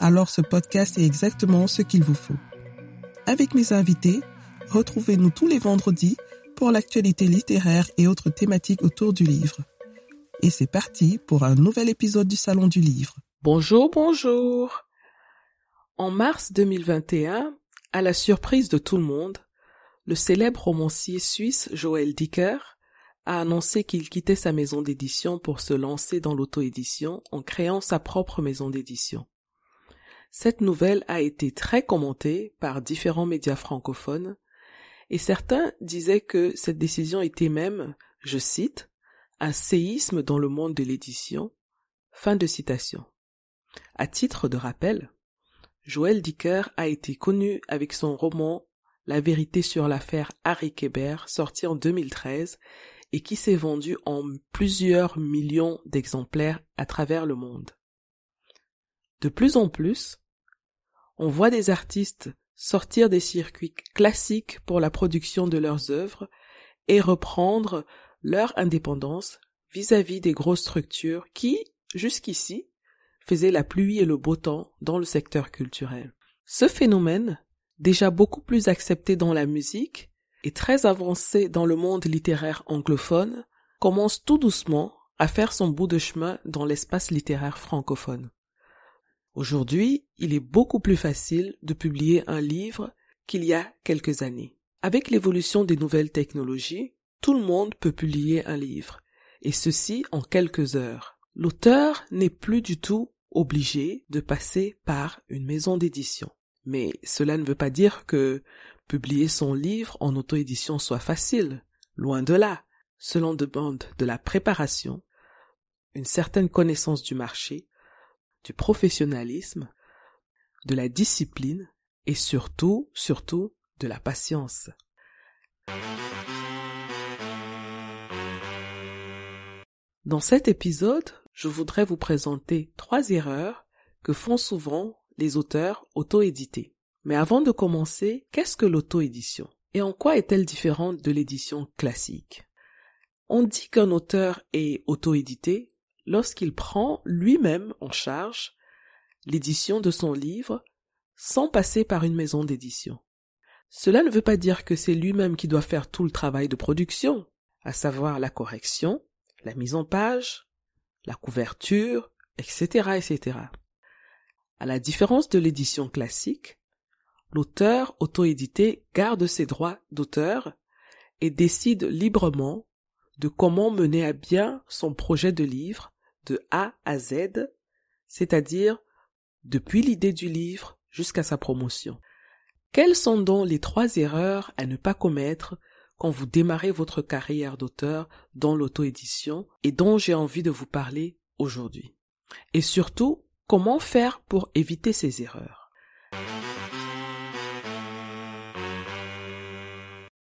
alors ce podcast est exactement ce qu'il vous faut. Avec mes invités, Retrouvez-nous tous les vendredis pour l'actualité littéraire et autres thématiques autour du livre. Et c'est parti pour un nouvel épisode du Salon du Livre. Bonjour, bonjour. En mars 2021, à la surprise de tout le monde, le célèbre romancier suisse Joël Dicker a annoncé qu'il quittait sa maison d'édition pour se lancer dans l'auto-édition en créant sa propre maison d'édition. Cette nouvelle a été très commentée par différents médias francophones et certains disaient que cette décision était même, je cite, un séisme dans le monde de l'édition. Fin de citation. À titre de rappel, Joël Dicker a été connu avec son roman La vérité sur l'affaire Harry Kéber, sorti en 2013 et qui s'est vendu en plusieurs millions d'exemplaires à travers le monde. De plus en plus, on voit des artistes sortir des circuits classiques pour la production de leurs œuvres et reprendre leur indépendance vis-à-vis des grosses structures qui, jusqu'ici, faisaient la pluie et le beau temps dans le secteur culturel. Ce phénomène, déjà beaucoup plus accepté dans la musique et très avancé dans le monde littéraire anglophone, commence tout doucement à faire son bout de chemin dans l'espace littéraire francophone. Aujourd'hui, il est beaucoup plus facile de publier un livre qu'il y a quelques années. Avec l'évolution des nouvelles technologies, tout le monde peut publier un livre, et ceci en quelques heures. L'auteur n'est plus du tout obligé de passer par une maison d'édition. Mais cela ne veut pas dire que publier son livre en auto-édition soit facile. Loin de là. Cela demande de la préparation, une certaine connaissance du marché, du professionnalisme, de la discipline et surtout, surtout, de la patience. Dans cet épisode, je voudrais vous présenter trois erreurs que font souvent les auteurs auto-édités. Mais avant de commencer, qu'est-ce que l'auto-édition Et en quoi est-elle différente de l'édition classique? On dit qu'un auteur est auto-édité lorsqu'il prend lui-même en charge l'édition de son livre sans passer par une maison d'édition. Cela ne veut pas dire que c'est lui-même qui doit faire tout le travail de production, à savoir la correction, la mise en page, la couverture, etc., etc. À la différence de l'édition classique, l'auteur auto-édité garde ses droits d'auteur et décide librement de comment mener à bien son projet de livre de A à Z, c'est-à-dire depuis l'idée du livre jusqu'à sa promotion. Quelles sont donc les trois erreurs à ne pas commettre quand vous démarrez votre carrière d'auteur dans l'auto-édition et dont j'ai envie de vous parler aujourd'hui? Et surtout, comment faire pour éviter ces erreurs?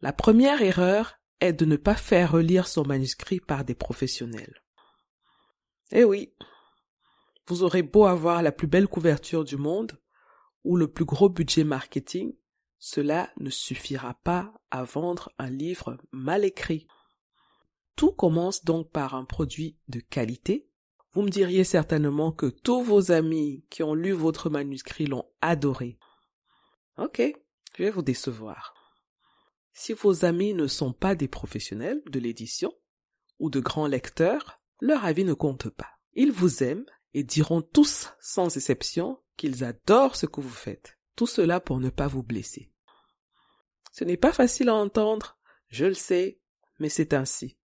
La première erreur est de ne pas faire relire son manuscrit par des professionnels. Eh oui, vous aurez beau avoir la plus belle couverture du monde ou le plus gros budget marketing, cela ne suffira pas à vendre un livre mal écrit. Tout commence donc par un produit de qualité. Vous me diriez certainement que tous vos amis qui ont lu votre manuscrit l'ont adoré. Ok, je vais vous décevoir. Si vos amis ne sont pas des professionnels de l'édition ou de grands lecteurs, leur avis ne compte pas. Ils vous aiment et diront tous, sans exception, qu'ils adorent ce que vous faites. Tout cela pour ne pas vous blesser. Ce n'est pas facile à entendre, je le sais, mais c'est ainsi.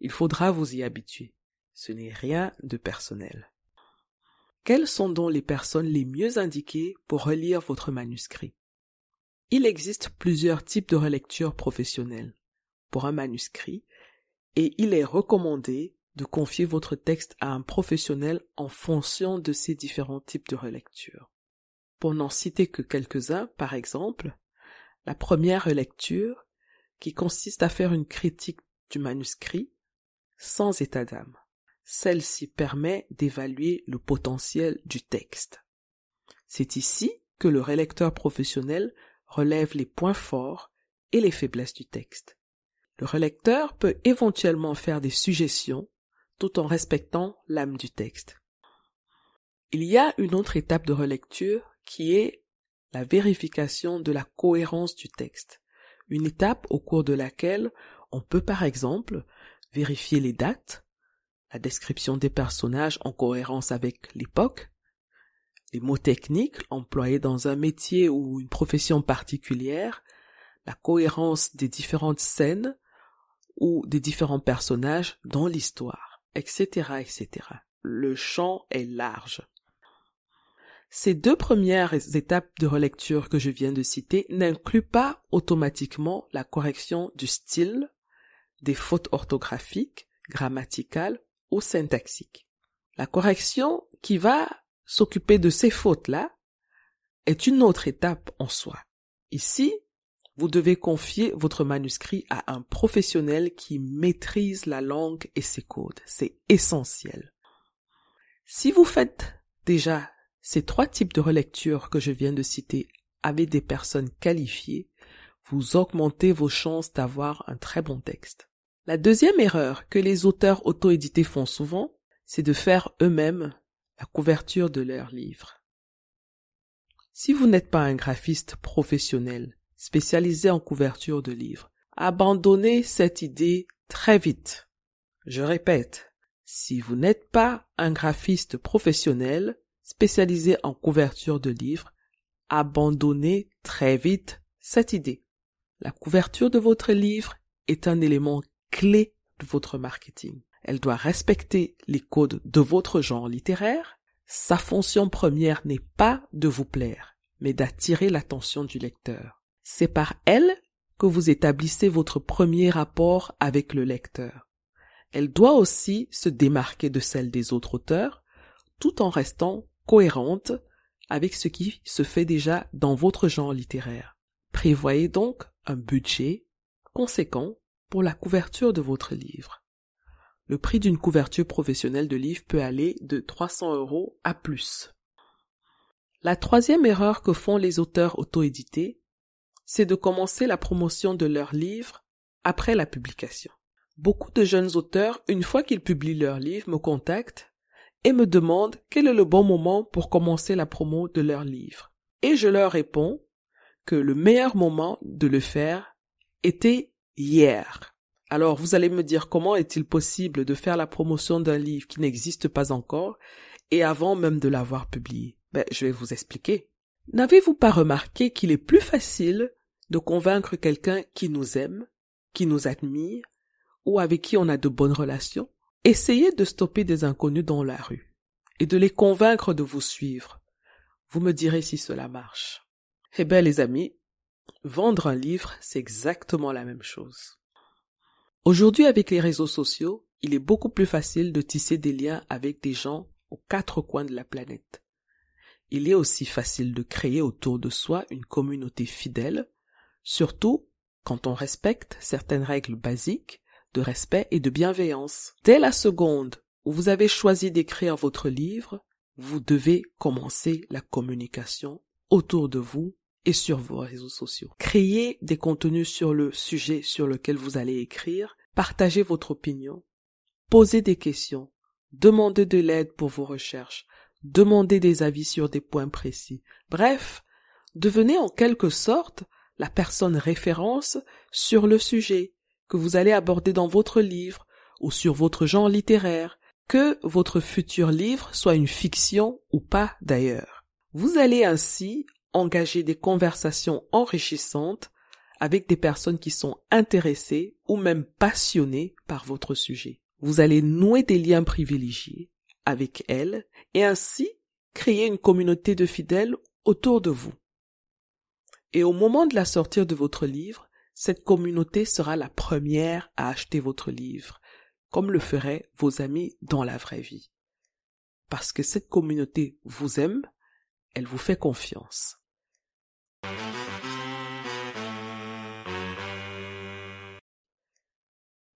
Il faudra vous y habituer. Ce n'est rien de personnel. Quelles sont donc les personnes les mieux indiquées pour relire votre manuscrit? Il existe plusieurs types de relecture professionnelle pour un manuscrit et il est recommandé de confier votre texte à un professionnel en fonction de ces différents types de relecture. Pour n'en citer que quelques-uns, par exemple, la première lecture, qui consiste à faire une critique du manuscrit sans état d'âme. Celle-ci permet d'évaluer le potentiel du texte. C'est ici que le relecteur professionnel relève les points forts et les faiblesses du texte. Le relecteur peut éventuellement faire des suggestions tout en respectant l'âme du texte. Il y a une autre étape de relecture qui est la vérification de la cohérence du texte, une étape au cours de laquelle on peut par exemple vérifier les dates, la description des personnages en cohérence avec l'époque, les mots techniques employés dans un métier ou une profession particulière, la cohérence des différentes scènes ou des différents personnages dans l'histoire, etc., etc. Le champ est large. Ces deux premières étapes de relecture que je viens de citer n'incluent pas automatiquement la correction du style, des fautes orthographiques, grammaticales ou syntaxiques. La correction qui va s'occuper de ces fautes-là est une autre étape en soi. Ici, vous devez confier votre manuscrit à un professionnel qui maîtrise la langue et ses codes. C'est essentiel. Si vous faites déjà ces trois types de relecture que je viens de citer avec des personnes qualifiées, vous augmentez vos chances d'avoir un très bon texte. La deuxième erreur que les auteurs auto-édités font souvent, c'est de faire eux-mêmes la couverture de leur livre. Si vous n'êtes pas un graphiste professionnel spécialisé en couverture de livres, abandonnez cette idée très vite. Je répète, si vous n'êtes pas un graphiste professionnel spécialisé en couverture de livres, abandonnez très vite cette idée. La couverture de votre livre est un élément clé de votre marketing. Elle doit respecter les codes de votre genre littéraire. Sa fonction première n'est pas de vous plaire, mais d'attirer l'attention du lecteur. C'est par elle que vous établissez votre premier rapport avec le lecteur. Elle doit aussi se démarquer de celle des autres auteurs, tout en restant cohérente avec ce qui se fait déjà dans votre genre littéraire. Prévoyez donc un budget conséquent pour la couverture de votre livre. Le prix d'une couverture professionnelle de livre peut aller de 300 euros à plus. La troisième erreur que font les auteurs auto-édités, c'est de commencer la promotion de leur livre après la publication. Beaucoup de jeunes auteurs, une fois qu'ils publient leur livre, me contactent et me demandent quel est le bon moment pour commencer la promo de leur livre. Et je leur réponds que le meilleur moment de le faire était hier. Alors vous allez me dire comment est-il possible de faire la promotion d'un livre qui n'existe pas encore et avant même de l'avoir publié? Ben je vais vous expliquer. N'avez-vous pas remarqué qu'il est plus facile de convaincre quelqu'un qui nous aime, qui nous admire ou avec qui on a de bonnes relations Essayez de stopper des inconnus dans la rue et de les convaincre de vous suivre. Vous me direz si cela marche. Eh bien les amis, vendre un livre, c'est exactement la même chose. Aujourd'hui, avec les réseaux sociaux, il est beaucoup plus facile de tisser des liens avec des gens aux quatre coins de la planète. Il est aussi facile de créer autour de soi une communauté fidèle, surtout quand on respecte certaines règles basiques de respect et de bienveillance. Dès la seconde où vous avez choisi d'écrire votre livre, vous devez commencer la communication autour de vous et sur vos réseaux sociaux. Créez des contenus sur le sujet sur lequel vous allez écrire, partagez votre opinion, posez des questions, demandez de l'aide pour vos recherches, demandez des avis sur des points précis. Bref, devenez en quelque sorte la personne référence sur le sujet que vous allez aborder dans votre livre ou sur votre genre littéraire, que votre futur livre soit une fiction ou pas d'ailleurs. Vous allez ainsi engager des conversations enrichissantes avec des personnes qui sont intéressées ou même passionnées par votre sujet. Vous allez nouer des liens privilégiés avec elles et ainsi créer une communauté de fidèles autour de vous. Et au moment de la sortie de votre livre, cette communauté sera la première à acheter votre livre, comme le feraient vos amis dans la vraie vie. Parce que cette communauté vous aime, elle vous fait confiance.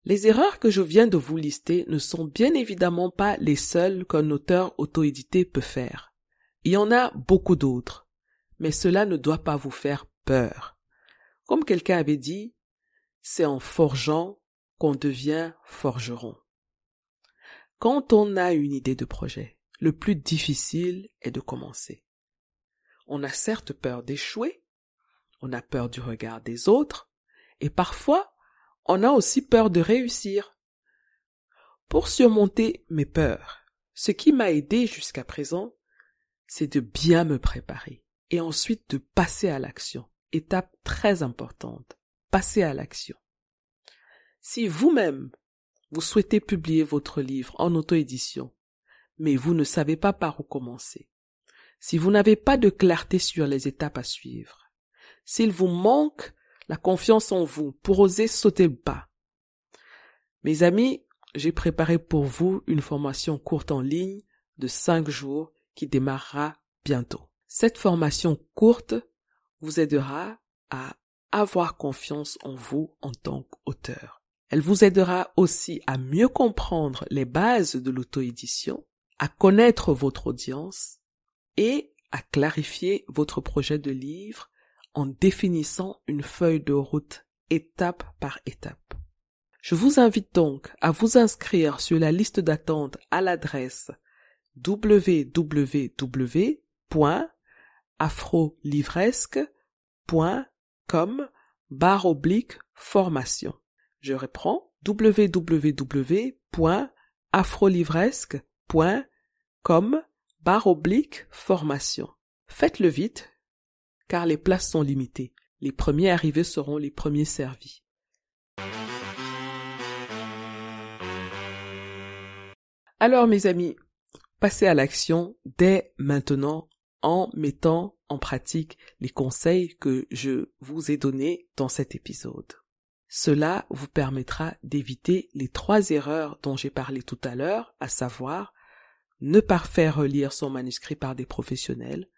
Les erreurs que je viens de vous lister ne sont bien évidemment pas les seules qu'un auteur auto-édité peut faire. Il y en a beaucoup d'autres, mais cela ne doit pas vous faire peur. Comme quelqu'un avait dit, c'est en forgeant qu'on devient forgeron. Quand on a une idée de projet, le plus difficile est de commencer. On a certes peur d'échouer, on a peur du regard des autres, et parfois on a aussi peur de réussir. Pour surmonter mes peurs, ce qui m'a aidé jusqu'à présent, c'est de bien me préparer et ensuite de passer à l'action. Étape très importante, passer à l'action. Si vous-même, vous souhaitez publier votre livre en auto-édition, mais vous ne savez pas par où commencer, si vous n'avez pas de clarté sur les étapes à suivre, s'il vous manque la confiance en vous pour oser sauter le pas. Mes amis, j'ai préparé pour vous une formation courte en ligne de cinq jours qui démarrera bientôt. Cette formation courte vous aidera à avoir confiance en vous en tant qu'auteur. Elle vous aidera aussi à mieux comprendre les bases de l'auto-édition, à connaître votre audience et à clarifier votre projet de livre en définissant une feuille de route étape par étape. Je vous invite donc à vous inscrire sur la liste d'attente à l'adresse www.afrolivresque.com barre oblique formation. Je reprends www.afrolivresque.com barre oblique formation. Faites-le vite car les places sont limitées. Les premiers arrivés seront les premiers servis. Alors mes amis, passez à l'action dès maintenant en mettant en pratique les conseils que je vous ai donnés dans cet épisode. Cela vous permettra d'éviter les trois erreurs dont j'ai parlé tout à l'heure, à savoir ne pas faire relire son manuscrit par des professionnels,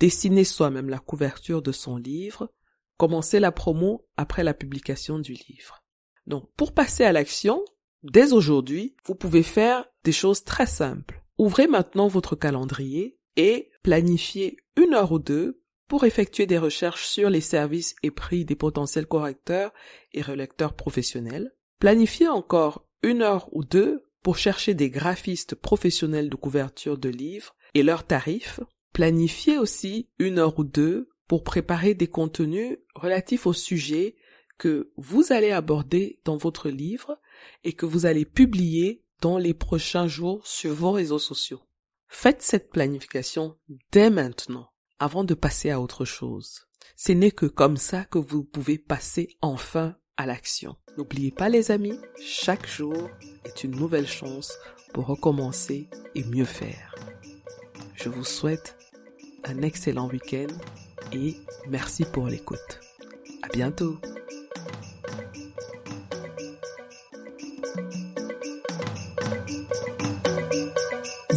dessiner soi-même la couverture de son livre, commencer la promo après la publication du livre. Donc, pour passer à l'action, dès aujourd'hui, vous pouvez faire des choses très simples. Ouvrez maintenant votre calendrier et planifiez une heure ou deux pour effectuer des recherches sur les services et prix des potentiels correcteurs et relecteurs professionnels. Planifiez encore une heure ou deux pour chercher des graphistes professionnels de couverture de livres et leurs tarifs Planifiez aussi une heure ou deux pour préparer des contenus relatifs au sujet que vous allez aborder dans votre livre et que vous allez publier dans les prochains jours sur vos réseaux sociaux. Faites cette planification dès maintenant, avant de passer à autre chose. Ce n'est que comme ça que vous pouvez passer enfin à l'action. N'oubliez pas les amis, chaque jour est une nouvelle chance pour recommencer et mieux faire. Je vous souhaite un excellent week-end et merci pour l'écoute. À bientôt.